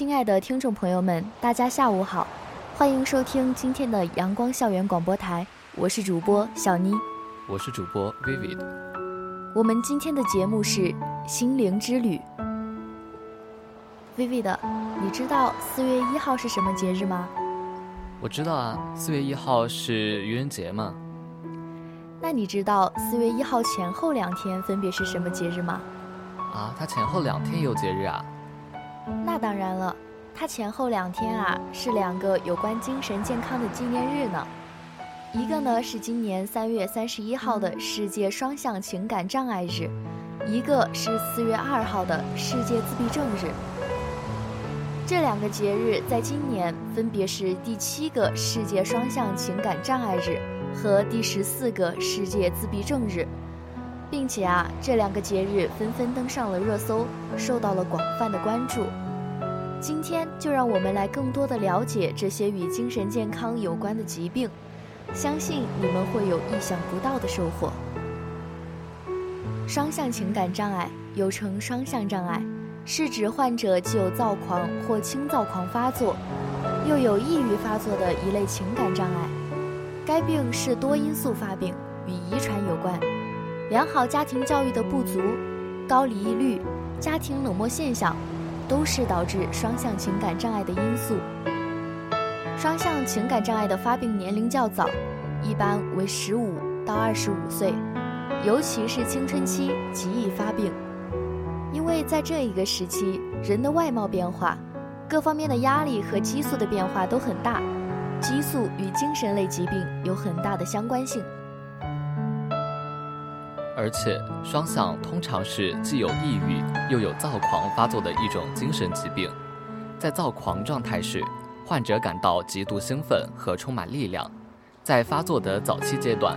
亲爱的听众朋友们，大家下午好，欢迎收听今天的阳光校园广播台，我是主播小妮，我是主播 Vivid。我们今天的节目是心灵之旅。Vivid，你知道四月一号是什么节日吗？我知道啊，四月一号是愚人节嘛。那你知道四月一号前后两天分别是什么节日吗？啊，它前后两天也有节日啊。那当然了，它前后两天啊是两个有关精神健康的纪念日呢。一个呢是今年三月三十一号的世界双向情感障碍日，一个是四月二号的世界自闭症日。这两个节日在今年分别是第七个世界双向情感障碍日和第十四个世界自闭症日。并且啊，这两个节日纷纷登上了热搜，受到了广泛的关注。今天就让我们来更多的了解这些与精神健康有关的疾病，相信你们会有意想不到的收获。双向情感障碍又称双向障碍，是指患者既有躁狂或轻躁狂发作，又有抑郁发作的一类情感障碍。该病是多因素发病，与遗传有关。良好家庭教育的不足、高离异率、家庭冷漠现象，都是导致双向情感障碍的因素。双向情感障碍的发病年龄较早，一般为十五到二十五岁，尤其是青春期极易发病。因为在这一个时期，人的外貌变化、各方面的压力和激素的变化都很大，激素与精神类疾病有很大的相关性。而且，双向通常是既有抑郁又有躁狂发作的一种精神疾病。在躁狂状态时，患者感到极度兴奋和充满力量。在发作的早期阶段，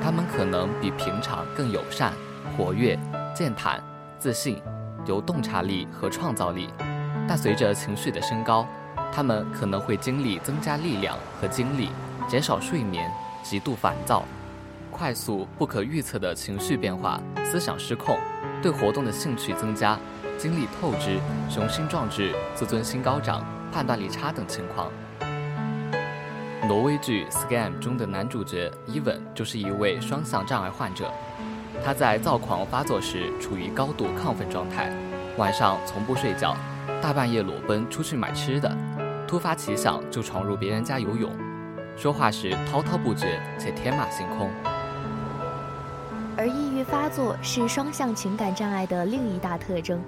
他们可能比平常更友善、活跃、健谈、自信，有洞察力和创造力。但随着情绪的升高，他们可能会经历增加力量和精力，减少睡眠，极度烦躁。快速不可预测的情绪变化、思想失控、对活动的兴趣增加、精力透支、雄心壮志、自尊心高涨、判断力差等情况。挪威剧《Scam》中的男主角伊文就是一位双向障碍患者。他在躁狂发作时处于高度亢奋状态，晚上从不睡觉，大半夜裸奔出去买吃的，突发奇想就闯入别人家游泳，说话时滔滔不绝且天马行空。而抑郁发作是双向情感障碍的另一大特征。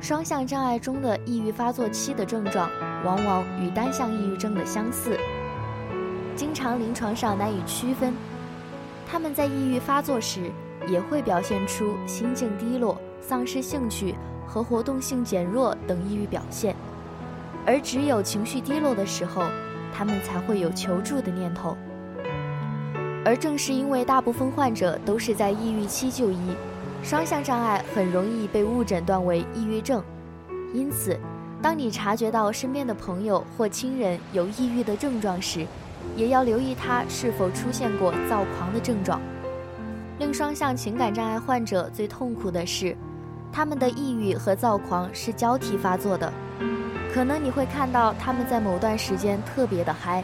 双向障碍中的抑郁发作期的症状，往往与单向抑郁症的相似，经常临床上难以区分。他们在抑郁发作时，也会表现出心境低落、丧失兴趣和活动性减弱等抑郁表现。而只有情绪低落的时候，他们才会有求助的念头。而正是因为大部分患者都是在抑郁期就医，双向障碍很容易被误诊断为抑郁症。因此，当你察觉到身边的朋友或亲人有抑郁的症状时，也要留意他是否出现过躁狂的症状。令双向情感障碍患者最痛苦的是，他们的抑郁和躁狂是交替发作的。可能你会看到他们在某段时间特别的嗨。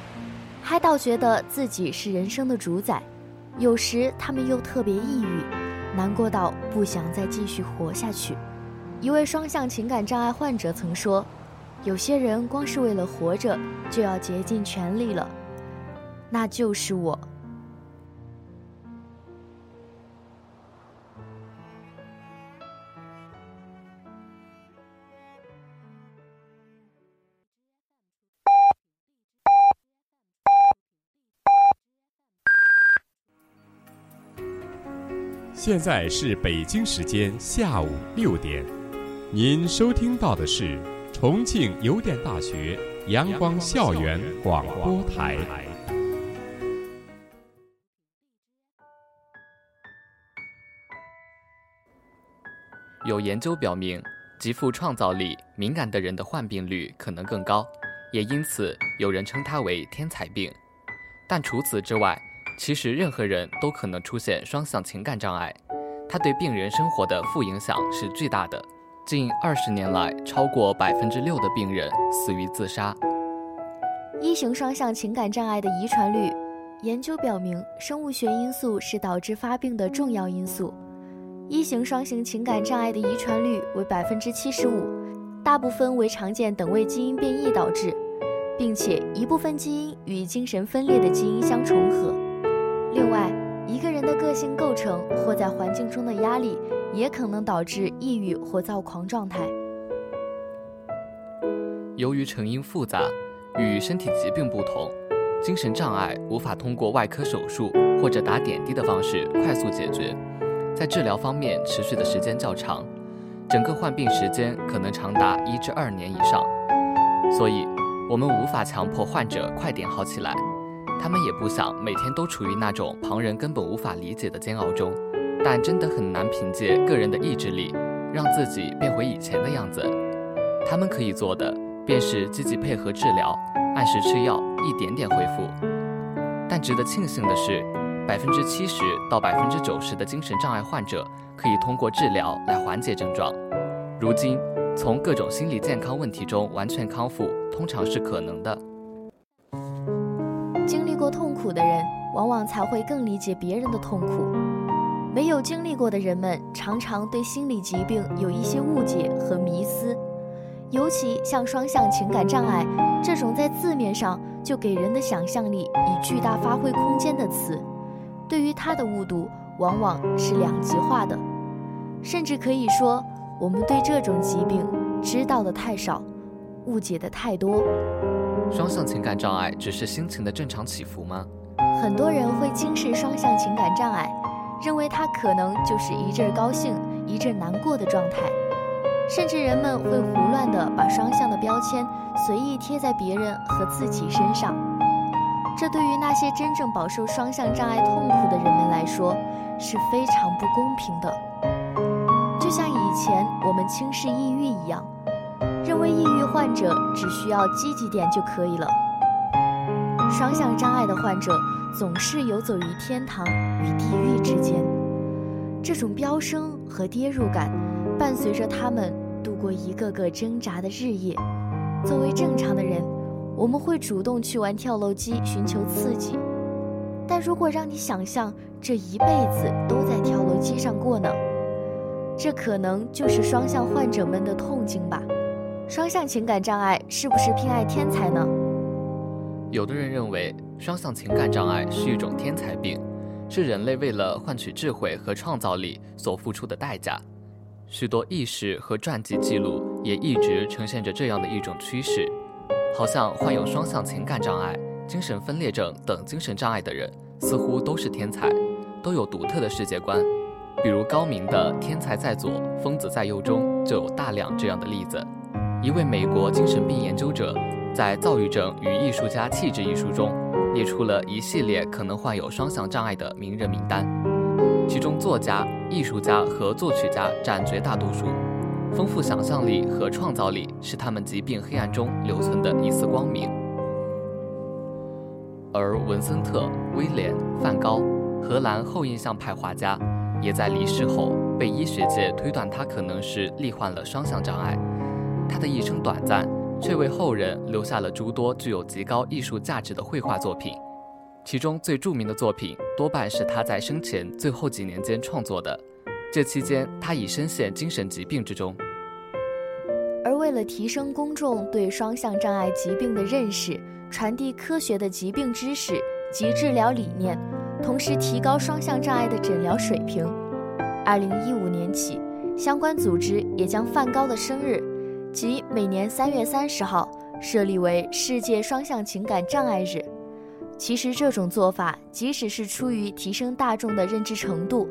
嗨到觉得自己是人生的主宰，有时他们又特别抑郁，难过到不想再继续活下去。一位双向情感障碍患者曾说：“有些人光是为了活着就要竭尽全力了，那就是我。”现在是北京时间下午六点，您收听到的是重庆邮电大学阳光校园广播台。有研究表明，极富创造力、敏感的人的患病率可能更高，也因此有人称它为“天才病”。但除此之外，其实任何人都可能出现双向情感障碍，它对病人生活的负影响是巨大的。近二十年来，超过百分之六的病人死于自杀。一型双向情感障碍的遗传率，研究表明，生物学因素是导致发病的重要因素。一型双型情感障碍的遗传率为百分之七十五，大部分为常见等位基因变异导致，并且一部分基因与精神分裂的基因相重合。另外，一个人的个性构成或在环境中的压力也可能导致抑郁或躁狂状态。由于成因复杂，与身体疾病不同，精神障碍无法通过外科手术或者打点滴的方式快速解决。在治疗方面，持续的时间较长，整个患病时间可能长达一至二年以上。所以，我们无法强迫患者快点好起来，他们也不想每天都处于那种旁人根本无法理解的煎熬中。但真的很难凭借个人的意志力，让自己变回以前的样子。他们可以做的，便是积极配合治疗，按时吃药，一点点恢复。但值得庆幸的是。百分之七十到百分之九十的精神障碍患者可以通过治疗来缓解症状。如今，从各种心理健康问题中完全康复，通常是可能的。往往才会更理解别人的痛苦。没有经历过的人们，常常对心理疾病有一些误解和迷思。尤其像双向情感障碍这种在字面上就给人的想象力以巨大发挥空间的词。对于它的误读，往往是两极化的，甚至可以说，我们对这种疾病知道的太少，误解的太多。双向情感障碍只是心情的正常起伏吗？很多人会轻视双向情感障碍，认为它可能就是一阵高兴一阵难过的状态，甚至人们会胡乱地把双向的标签随意贴在别人和自己身上。这对于那些真正饱受双向障碍痛苦的人们来说是非常不公平的。就像以前我们轻视抑郁一样，认为抑郁患者只需要积极点就可以了。双向障碍的患者总是游走于天堂与地狱之间，这种飙升和跌入感伴随着他们度过一个个挣扎的日夜。作为正常的人。我们会主动去玩跳楼机寻求刺激，但如果让你想象这一辈子都在跳楼机上过呢？这可能就是双向患者们的痛经吧。双向情感障碍是不是偏爱天才呢？有的人认为双向情感障碍是一种天才病，是人类为了换取智慧和创造力所付出的代价。许多意识和传记记录也一直呈现着这样的一种趋势。好像患有双向情感障碍、精神分裂症等精神障碍的人，似乎都是天才，都有独特的世界观。比如高明的“天才在左，疯子在右”中就有大量这样的例子。一位美国精神病研究者在《躁郁症与艺术家气质》一书中，列出了一系列可能患有双向障碍的名人名单，其中作家、艺术家和作曲家占绝大多数。丰富想象力和创造力是他们疾病黑暗中留存的一丝光明。而文森特·威廉·梵高，荷兰后印象派画家，也在离世后被医学界推断他可能是罹患了双向障碍。他的一生短暂，却为后人留下了诸多具有极高艺术价值的绘画作品，其中最著名的作品多半是他在生前最后几年间创作的。这期间，他已深陷精神疾病之中。而为了提升公众对双向障碍疾病的认识，传递科学的疾病知识及治疗理念，同时提高双向障碍的诊疗水平，二零一五年起，相关组织也将梵高的生日，即每年三月三十号，设立为世界双向情感障碍日。其实，这种做法即使是出于提升大众的认知程度。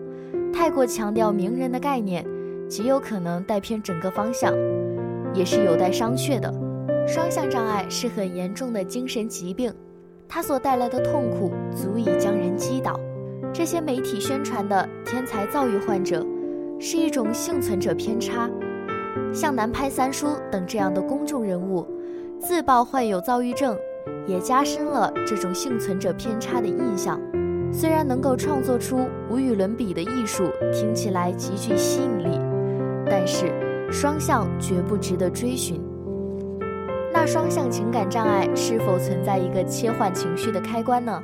太过强调名人的概念，极有可能带偏整个方向，也是有待商榷的。双向障碍是很严重的精神疾病，它所带来的痛苦足以将人击倒。这些媒体宣传的天才躁郁患者，是一种幸存者偏差。像南派三叔等这样的公众人物，自曝患有躁郁症，也加深了这种幸存者偏差的印象。虽然能够创作出无与伦比的艺术，听起来极具吸引力，但是双向绝不值得追寻。那双向情感障碍是否存在一个切换情绪的开关呢？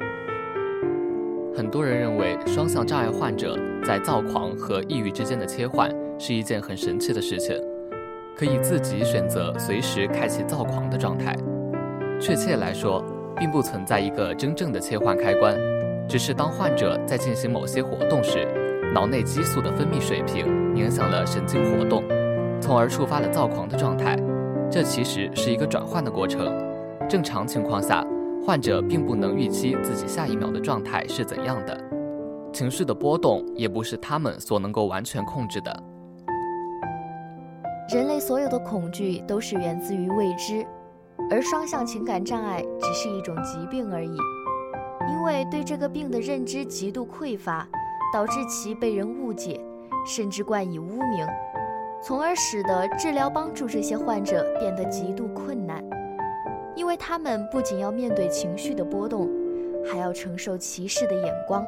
很多人认为双向障碍患者在躁狂和抑郁之间的切换是一件很神奇的事情，可以自己选择随时开启躁狂的状态。确切来说，并不存在一个真正的切换开关，只是当患者在进行某些活动时，脑内激素的分泌水平影响了神经活动，从而触发了躁狂的状态。这其实是一个转换的过程。正常情况下。患者并不能预期自己下一秒的状态是怎样的，情绪的波动也不是他们所能够完全控制的。人类所有的恐惧都是源自于未知，而双向情感障碍只是一种疾病而已。因为对这个病的认知极度匮乏，导致其被人误解，甚至冠以污名，从而使得治疗帮助这些患者变得极度困难。因为他们不仅要面对情绪的波动，还要承受歧视的眼光，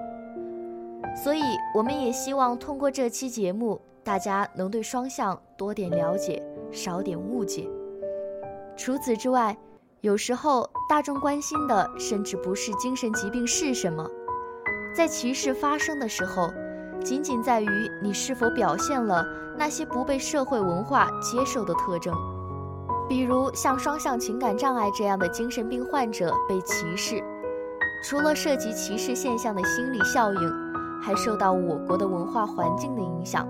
所以我们也希望通过这期节目，大家能对双向多点了解，少点误解。除此之外，有时候大众关心的甚至不是精神疾病是什么，在歧视发生的时候，仅仅在于你是否表现了那些不被社会文化接受的特征。比如像双向情感障碍这样的精神病患者被歧视，除了涉及歧视现象的心理效应，还受到我国的文化环境的影响。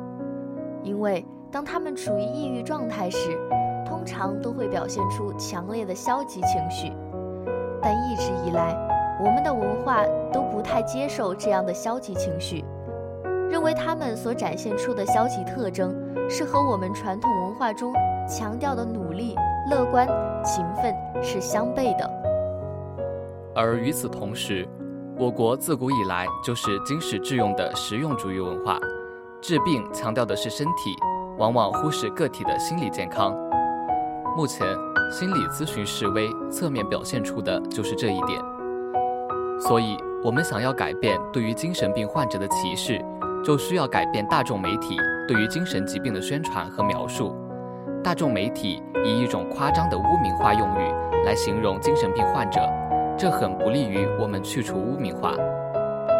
因为当他们处于抑郁状态时，通常都会表现出强烈的消极情绪，但一直以来，我们的文化都不太接受这样的消极情绪，认为他们所展现出的消极特征是和我们传统文化中强调的努力。乐观、勤奋是相悖的，而与此同时，我国自古以来就是经世致用的实用主义文化，治病强调的是身体，往往忽视个体的心理健康。目前，心理咨询示威侧面表现出的就是这一点。所以，我们想要改变对于精神病患者的歧视，就需要改变大众媒体对于精神疾病的宣传和描述。大众媒体以一种夸张的污名化用语来形容精神病患者，这很不利于我们去除污名化。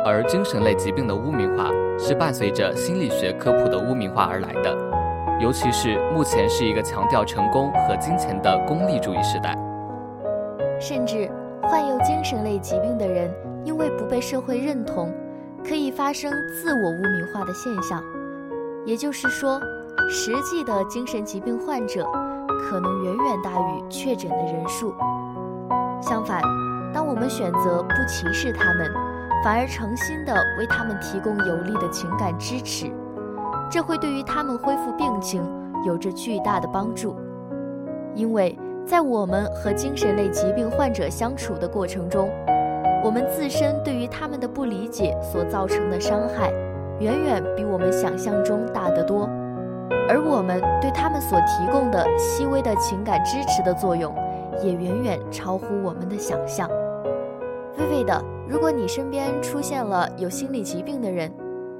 而精神类疾病的污名化是伴随着心理学科普的污名化而来的，尤其是目前是一个强调成功和金钱的功利主义时代。甚至患有精神类疾病的人，因为不被社会认同，可以发生自我污名化的现象。也就是说。实际的精神疾病患者可能远远大于确诊的人数。相反，当我们选择不歧视他们，反而诚心的为他们提供有力的情感支持，这会对于他们恢复病情有着巨大的帮助。因为在我们和精神类疾病患者相处的过程中，我们自身对于他们的不理解所造成的伤害，远远比我们想象中大得多。而我们对他们所提供的细微的情感支持的作用，也远远超乎我们的想象。微微的，如果你身边出现了有心理疾病的人，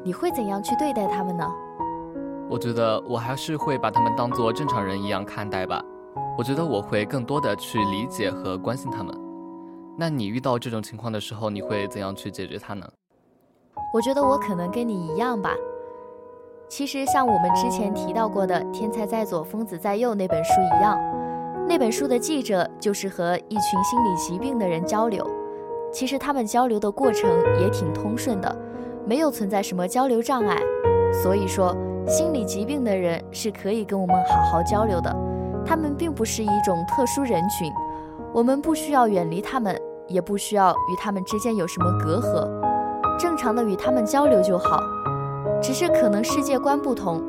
你会怎样去对待他们呢？我觉得我还是会把他们当做正常人一样看待吧。我觉得我会更多的去理解和关心他们。那你遇到这种情况的时候，你会怎样去解决它呢？我觉得我可能跟你一样吧。其实像我们之前提到过的“天才在左，疯子在右”那本书一样，那本书的记者就是和一群心理疾病的人交流。其实他们交流的过程也挺通顺的，没有存在什么交流障碍。所以说，心理疾病的人是可以跟我们好好交流的。他们并不是一种特殊人群，我们不需要远离他们，也不需要与他们之间有什么隔阂，正常的与他们交流就好。只是可能世界观不同，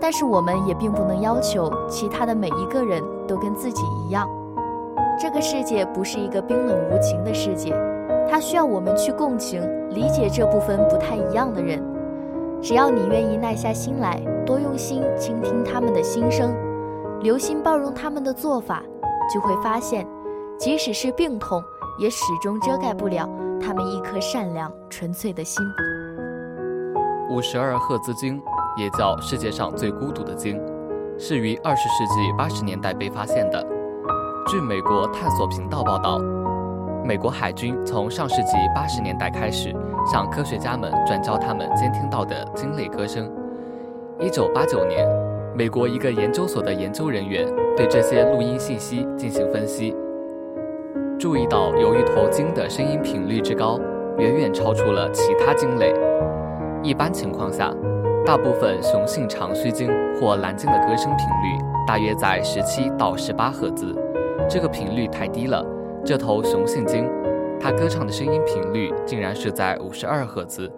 但是我们也并不能要求其他的每一个人都跟自己一样。这个世界不是一个冰冷无情的世界，它需要我们去共情、理解这部分不太一样的人。只要你愿意耐下心来，多用心倾听他们的心声，留心包容他们的做法，就会发现，即使是病痛，也始终遮盖不了他们一颗善良纯粹的心。五十二赫兹鲸也叫世界上最孤独的鲸，是于二十世纪八十年代被发现的。据美国探索频道报道，美国海军从上世纪八十年代开始向科学家们转交他们监听到的鲸类歌声。一九八九年，美国一个研究所的研究人员对这些录音信息进行分析，注意到有一头鲸的声音频率之高，远远超出了其他鲸类。一般情况下，大部分雄性长须鲸或蓝鲸的歌声频率大约在十七到十八赫兹，这个频率太低了。这头雄性鲸，它歌唱的声音频率竟然是在五十二赫兹。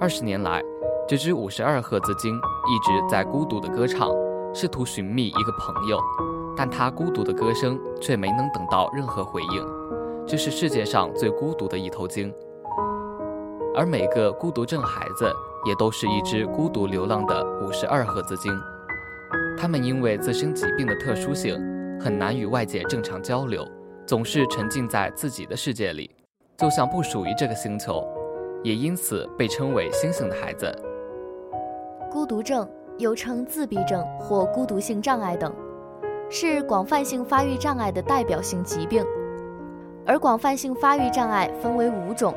二十年来，这只五十二赫兹鲸一直在孤独地歌唱，试图寻觅一个朋友，但它孤独的歌声却没能等到任何回应。这是世界上最孤独的一头鲸。而每个孤独症孩子也都是一只孤独流浪的五十二赫兹鲸，他们因为自身疾病的特殊性，很难与外界正常交流，总是沉浸在自己的世界里，就像不属于这个星球，也因此被称为“星星的孩子”。孤独症又称自闭症或孤独性障碍等，是广泛性发育障碍的代表性疾病，而广泛性发育障碍分为五种，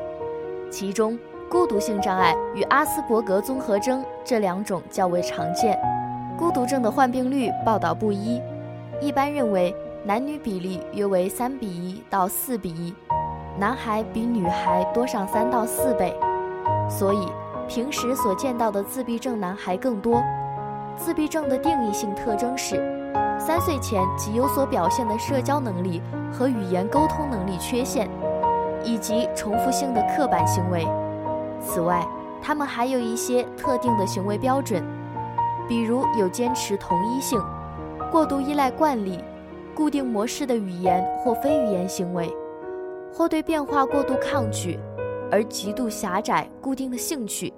其中。孤独性障碍与阿斯伯格综合征这两种较为常见。孤独症的患病率报道不一，一般认为男女比例约为三比一到四比一，男孩比女孩多上三到四倍，所以平时所见到的自闭症男孩更多。自闭症的定义性特征是：三岁前即有所表现的社交能力和语言沟通能力缺陷，以及重复性的刻板行为。此外，他们还有一些特定的行为标准，比如有坚持同一性、过度依赖惯例、固定模式的语言或非语言行为，或对变化过度抗拒，而极度狭窄固定的兴趣，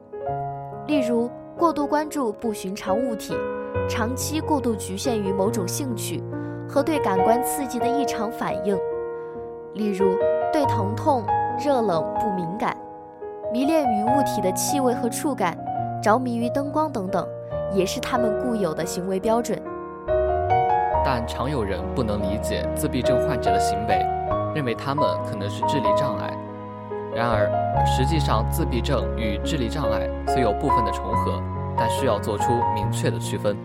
例如过度关注不寻常物体，长期过度局限于某种兴趣和对感官刺激的异常反应，例如对疼痛、热冷不敏感。迷恋于物体的气味和触感，着迷于灯光等等，也是他们固有的行为标准。但常有人不能理解自闭症患者的行为，认为他们可能是智力障碍。然而，实际上自闭症与智力障碍虽有部分的重合，但需要做出明确的区分。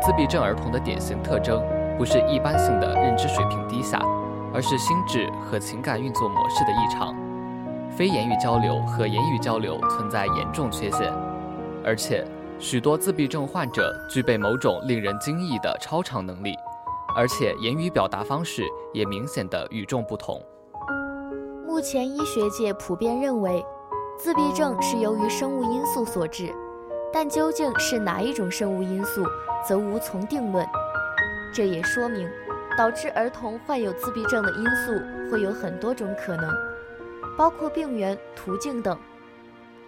自闭症儿童的典型特征不是一般性的认知水平低下，而是心智和情感运作模式的异常。非言语交流和言语交流存在严重缺陷，而且许多自闭症患者具备某种令人惊异的超常能力，而且言语表达方式也明显的与众不同。目前医学界普遍认为，自闭症是由于生物因素所致，但究竟是哪一种生物因素，则无从定论。这也说明，导致儿童患有自闭症的因素会有很多种可能。包括病源、途径等。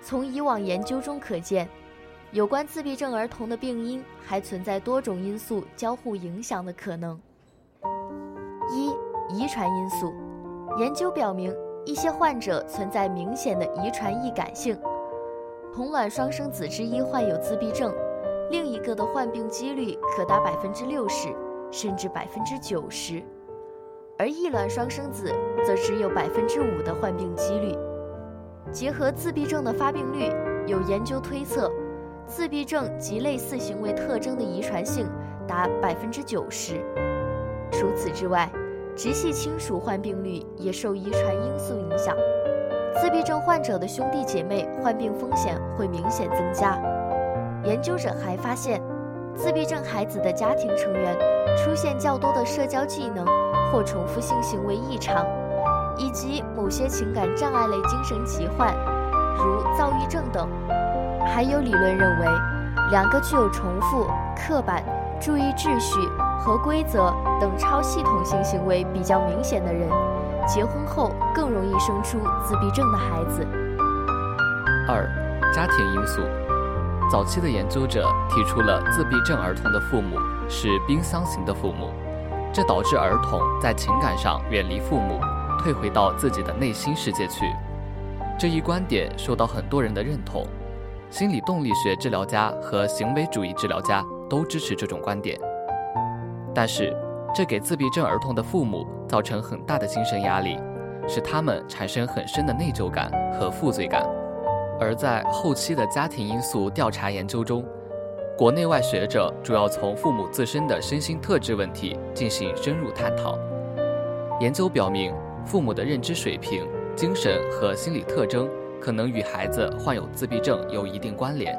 从以往研究中可见，有关自闭症儿童的病因还存在多种因素交互影响的可能。一、遗传因素。研究表明，一些患者存在明显的遗传易感性，同卵双生子之一患有自闭症，另一个的患病几率可达百分之六十，甚至百分之九十。而异卵双生子则只有百分之五的患病几率。结合自闭症的发病率，有研究推测，自闭症及类似行为特征的遗传性达百分之九十。除此之外，直系亲属患病率也受遗传因素影响，自闭症患者的兄弟姐妹患病风险会明显增加。研究者还发现，自闭症孩子的家庭成员出现较多的社交技能。或重复性行为异常，以及某些情感障碍类精神疾患，如躁郁症等。还有理论认为，两个具有重复、刻板、注意秩序和规则等超系统性行为比较明显的人，结婚后更容易生出自闭症的孩子。二、家庭因素。早期的研究者提出了自闭症儿童的父母是冰箱型的父母，这导致儿童在情感上远离父母，退回到自己的内心世界去。这一观点受到很多人的认同，心理动力学治疗家和行为主义治疗家都支持这种观点。但是，这给自闭症儿童的父母造成很大的精神压力，使他们产生很深的内疚感和负罪感。而在后期的家庭因素调查研究中，国内外学者主要从父母自身的身心特质问题进行深入探讨。研究表明，父母的认知水平。精神和心理特征可能与孩子患有自闭症有一定关联。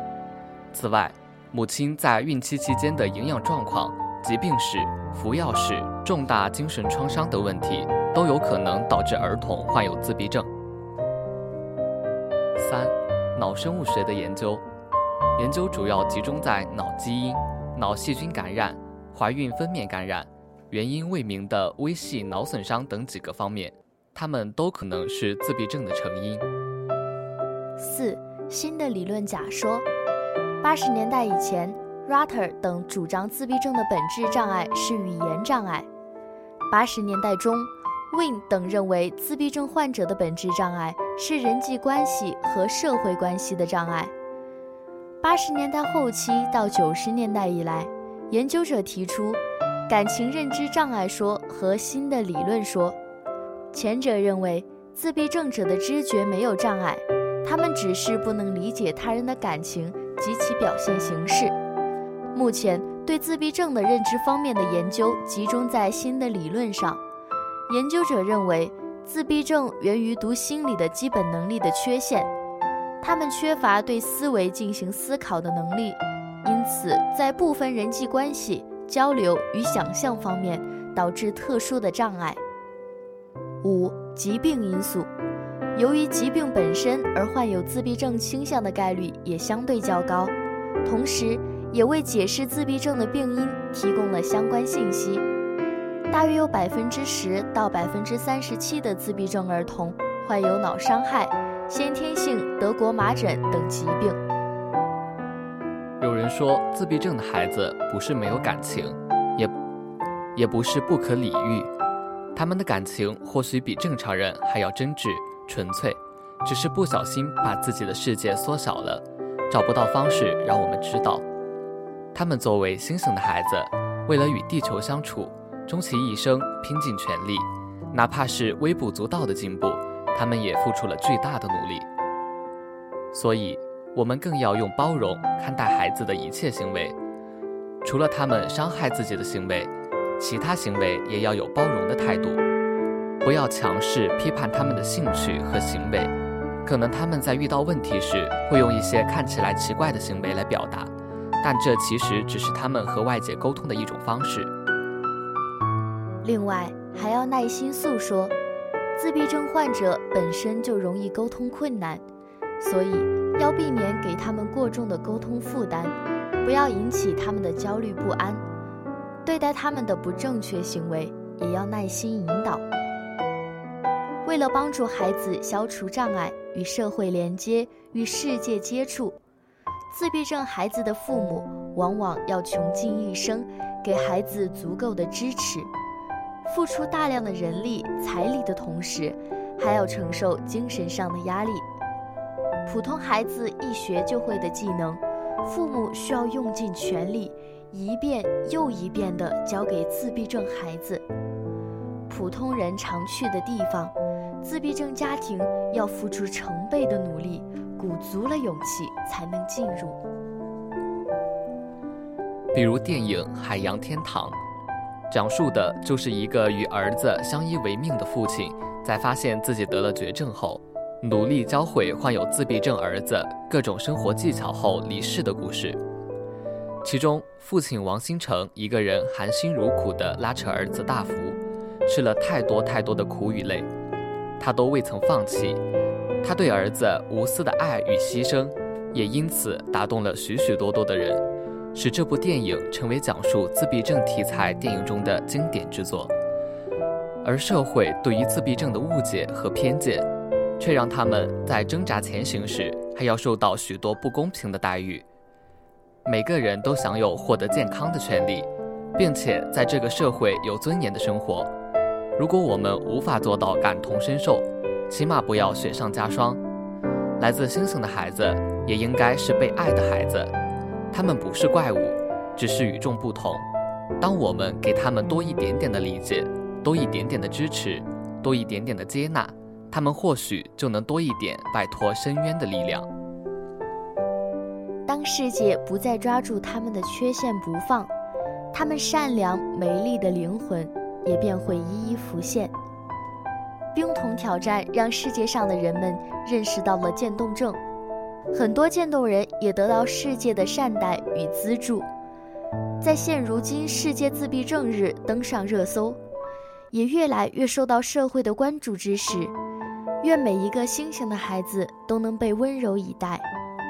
此外，母亲在孕期期间的营养状况、疾病史、服药史、重大精神创伤等问题都有可能导致儿童患有自闭症。三、脑生物学的研究，研究主要集中在脑基因、脑细菌感染、怀孕分娩感染、原因未明的微细脑损伤等几个方面。他们都可能是自闭症的成因。四、新的理论假说。八十年代以前，Rutter 等主张自闭症的本质障碍是语言障碍。八十年代中，Win 等认为自闭症患者的本质障碍是人际关系和社会关系的障碍。八十年代后期到九十年代以来，研究者提出感情认知障碍说和新的理论说。前者认为，自闭症者的知觉没有障碍，他们只是不能理解他人的感情及其表现形式。目前对自闭症的认知方面的研究集中在新的理论上。研究者认为，自闭症源于读心理的基本能力的缺陷，他们缺乏对思维进行思考的能力，因此在部分人际关系、交流与想象方面导致特殊的障碍。五、疾病因素，由于疾病本身而患有自闭症倾向的概率也相对较高，同时也为解释自闭症的病因提供了相关信息。大约有百分之十到百分之三十七的自闭症儿童患有脑伤害、先天性德国麻疹等疾病。有人说，自闭症的孩子不是没有感情，也也不是不可理喻。他们的感情或许比正常人还要真挚纯粹，只是不小心把自己的世界缩小了，找不到方式让我们知道。他们作为星星的孩子，为了与地球相处，终其一生拼尽全力，哪怕是微不足道的进步，他们也付出了巨大的努力。所以，我们更要用包容看待孩子的一切行为，除了他们伤害自己的行为。其他行为也要有包容的态度，不要强势批判他们的兴趣和行为。可能他们在遇到问题时会用一些看起来奇怪的行为来表达，但这其实只是他们和外界沟通的一种方式。另外，还要耐心诉说。自闭症患者本身就容易沟通困难，所以要避免给他们过重的沟通负担，不要引起他们的焦虑不安。对待他们的不正确行为，也要耐心引导。为了帮助孩子消除障碍、与社会连接、与世界接触，自闭症孩子的父母往往要穷尽一生给孩子足够的支持，付出大量的人力、财力的同时，还要承受精神上的压力。普通孩子一学就会的技能，父母需要用尽全力。一遍又一遍地教给自闭症孩子，普通人常去的地方，自闭症家庭要付出成倍的努力，鼓足了勇气才能进入。比如电影《海洋天堂》，讲述的就是一个与儿子相依为命的父亲，在发现自己得了绝症后，努力教会患有自闭症儿子各种生活技巧后离世的故事。其中，父亲王新成一个人含辛茹苦地拉扯儿子大福，吃了太多太多的苦与累，他都未曾放弃。他对儿子无私的爱与牺牲，也因此打动了许许多多的人，使这部电影成为讲述自闭症题材电影中的经典之作。而社会对于自闭症的误解和偏见，却让他们在挣扎前行时还要受到许多不公平的待遇。每个人都享有获得健康的权利，并且在这个社会有尊严的生活。如果我们无法做到感同身受，起码不要雪上加霜。来自星星的孩子也应该是被爱的孩子，他们不是怪物，只是与众不同。当我们给他们多一点点的理解。多一点点的支持，多一点点的接纳，他们或许就能多一点摆脱深渊的力量。当世界不再抓住他们的缺陷不放，他们善良美丽的灵魂也便会一一浮现。冰桶挑战让世界上的人们认识到了渐冻症，很多渐冻人也得到世界的善待与资助，在现如今世界自闭症日登上热搜。也越来越受到社会的关注之时，愿每一个星星的孩子都能被温柔以待，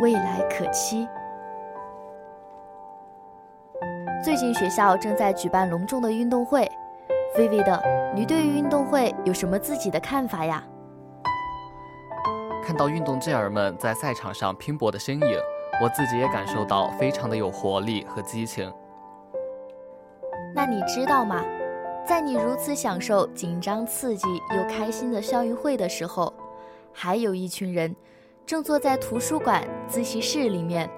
未来可期。最近学校正在举办隆重的运动会，菲菲的，你对于运动会有什么自己的看法呀？看到运动健儿们在赛场上拼搏的身影，我自己也感受到非常的有活力和激情。那你知道吗？在你如此享受紧张刺激又开心的校运会的时候，还有一群人正坐在图书馆自习室里面，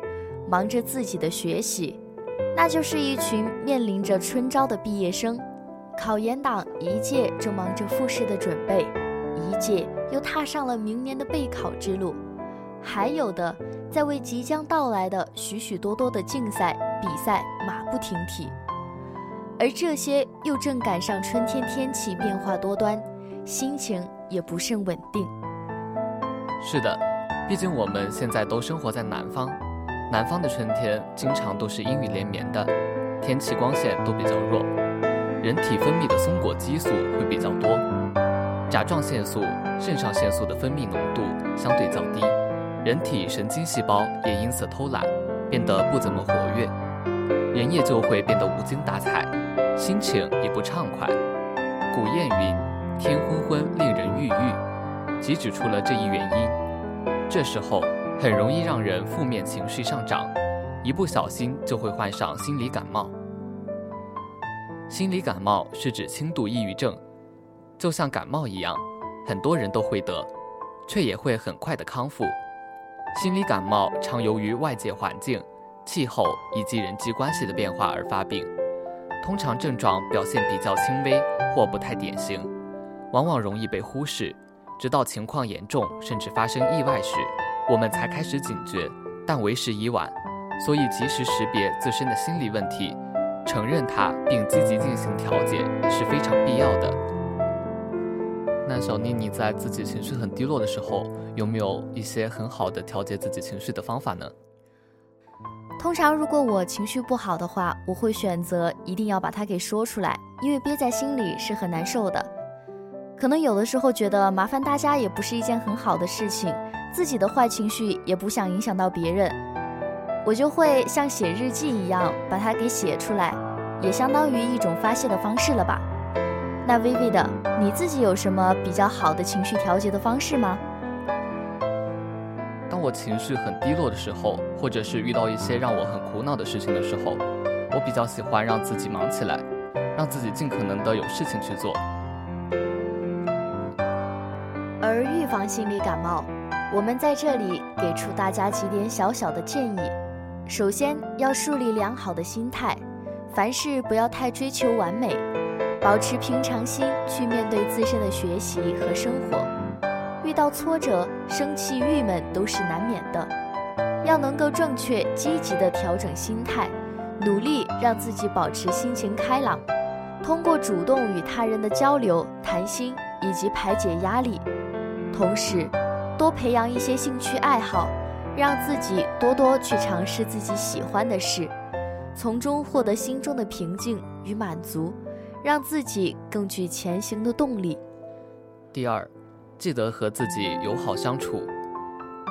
忙着自己的学习。那就是一群面临着春招的毕业生，考研党一届正忙着复试的准备，一届又踏上了明年的备考之路，还有的在为即将到来的许许多多的竞赛比赛马不停蹄。而这些又正赶上春天，天气变化多端，心情也不甚稳定。是的，毕竟我们现在都生活在南方，南方的春天经常都是阴雨连绵的，天气光线都比较弱，人体分泌的松果激素会比较多，甲状腺素、肾上腺素的分泌浓度相对较低，人体神经细胞也因此偷懒，变得不怎么活跃，人也就会变得无精打采。心情也不畅快。古谚云：“天昏昏，令人郁郁。”即指出了这一原因。这时候很容易让人负面情绪上涨，一不小心就会患上心理感冒。心理感冒是指轻度抑郁症，就像感冒一样，很多人都会得，却也会很快的康复。心理感冒常由于外界环境、气候以及人际关系的变化而发病。通常症状表现比较轻微或不太典型，往往容易被忽视，直到情况严重甚至发生意外时，我们才开始警觉，但为时已晚。所以，及时识别自身的心理问题，承认它并积极进行调节是非常必要的。那小妮妮在自己情绪很低落的时候，有没有一些很好的调节自己情绪的方法呢？通常，如果我情绪不好的话，我会选择一定要把它给说出来，因为憋在心里是很难受的。可能有的时候觉得麻烦大家也不是一件很好的事情，自己的坏情绪也不想影响到别人，我就会像写日记一样把它给写出来，也相当于一种发泄的方式了吧。那微微的，你自己有什么比较好的情绪调节的方式吗？当我情绪很低落的时候，或者是遇到一些让我很苦恼的事情的时候，我比较喜欢让自己忙起来，让自己尽可能的有事情去做。而预防心理感冒，我们在这里给出大家几点小小的建议：首先要树立良好的心态，凡事不要太追求完美，保持平常心去面对自身的学习和生活。遇到挫折、生气、郁闷都是难免的，要能够正确、积极的调整心态，努力让自己保持心情开朗，通过主动与他人的交流、谈心以及排解压力，同时多培养一些兴趣爱好，让自己多多去尝试自己喜欢的事，从中获得心中的平静与满足，让自己更具前行的动力。第二。记得和自己友好相处，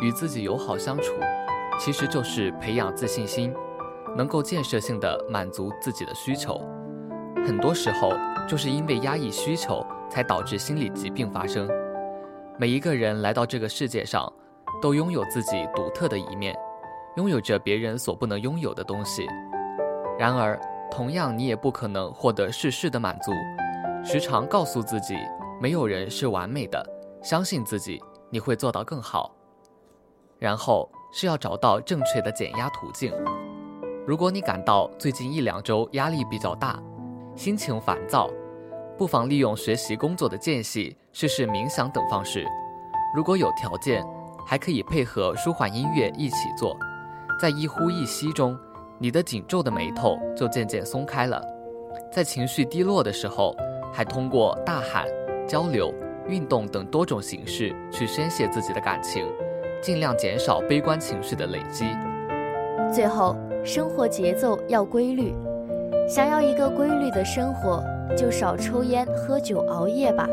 与自己友好相处，其实就是培养自信心，能够建设性的满足自己的需求。很多时候，就是因为压抑需求，才导致心理疾病发生。每一个人来到这个世界上，都拥有自己独特的一面，拥有着别人所不能拥有的东西。然而，同样你也不可能获得事事的满足。时常告诉自己，没有人是完美的，相信自己，你会做到更好。然后是要找到正确的减压途径。如果你感到最近一两周压力比较大，心情烦躁，不妨利用学习、工作的间隙试试冥想等方式。如果有条件，还可以配合舒缓音乐一起做。在一呼一吸中，你的紧皱的眉头就渐渐松开了。在情绪低落的时候，还通过大喊、交流、运动等多种形式去宣泄自己的感情，尽量减少悲观情绪的累积。最后，生活节奏要规律。想要一个规律的生活，就少抽烟、喝酒、熬夜吧。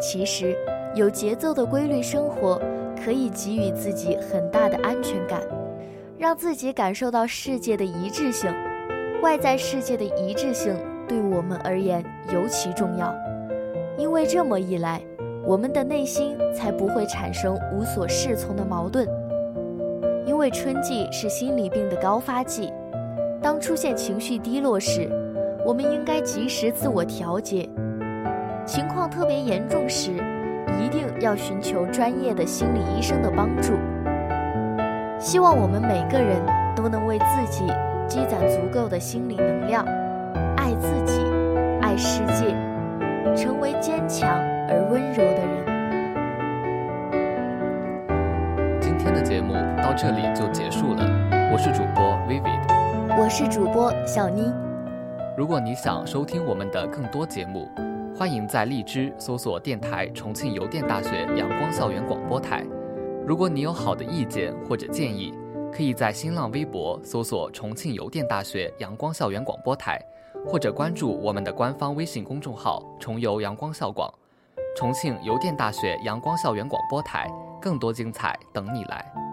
其实，有节奏的规律生活可以给予自己很大的安全感，让自己感受到世界的一致性。外在世界的一致性对我们而言尤其重要，因为这么一来，我们的内心才不会产生无所适从的矛盾。因为春季是心理病的高发季。当出现情绪低落时，我们应该及时自我调节；情况特别严重时，一定要寻求专业的心理医生的帮助。希望我们每个人都能为自己积攒足够的心理能量，爱自己，爱世界，成为坚强而温柔的人。今天的节目到这里就结束了，我是主播 Vivid。我是主播小妮。如果你想收听我们的更多节目，欢迎在荔枝搜索电台重庆邮电大学阳光校园广播台。如果你有好的意见或者建议，可以在新浪微博搜索重庆邮电大学阳光校园广播台，或者关注我们的官方微信公众号“重邮阳光校广”，重庆邮电大学阳光校园广播台，更多精彩等你来。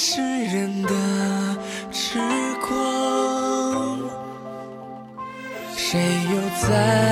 世人的痴狂。谁又在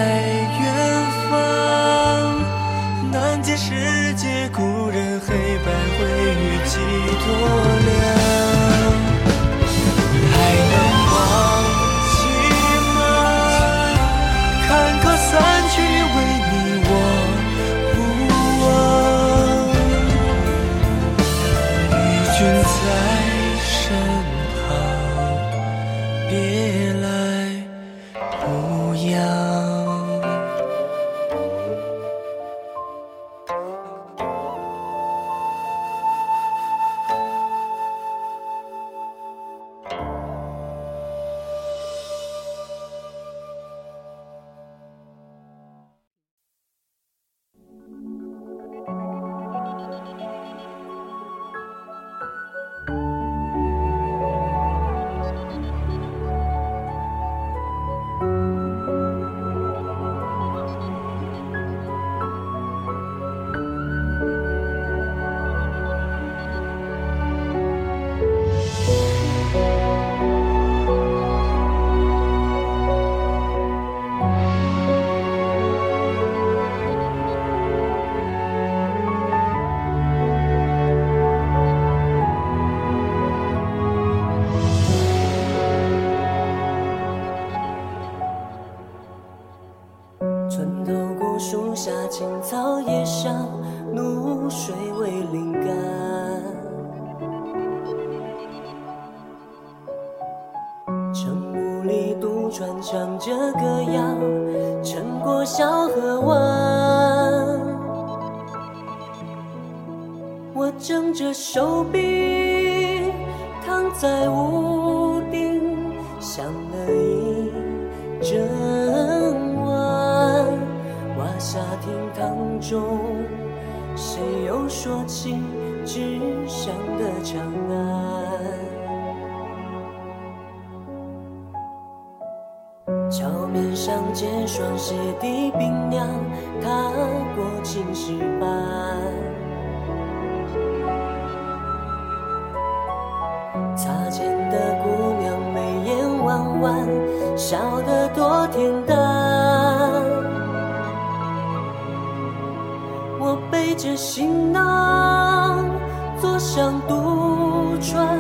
像渡船，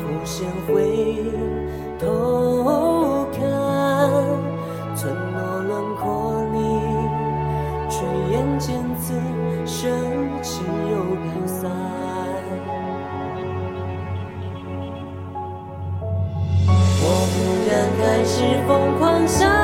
浮现回头看，村落轮廓里，炊烟渐次，升情又飘散。我不敢开始疯狂想。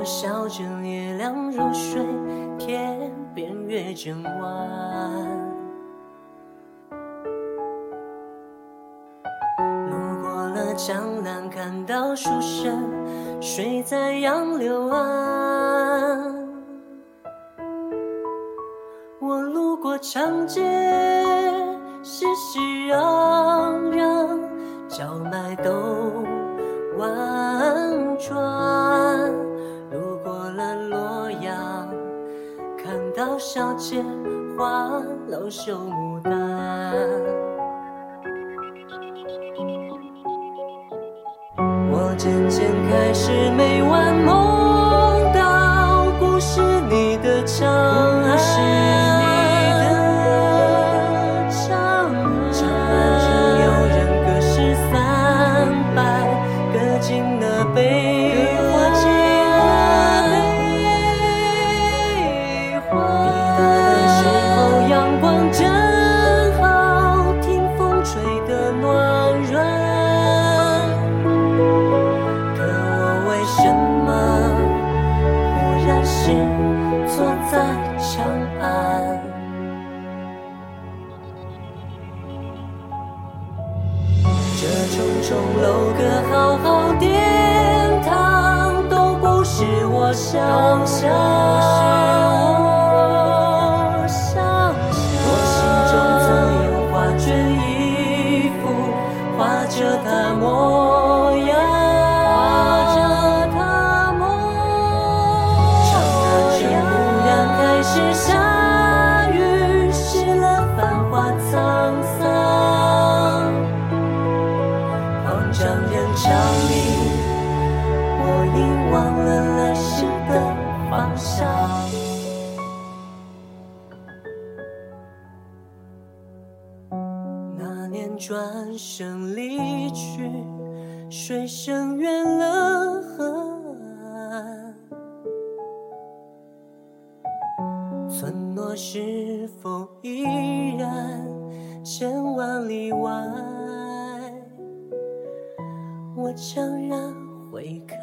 过小镇，月亮如水，天边月正弯。路过了江南，看到书生睡在杨柳岸。我路过长街，花坐在长安？这重重楼阁，浩浩殿堂，都不是我想象。声离去，水声远了河岸。村落是否依然千万里外？我怅然回看。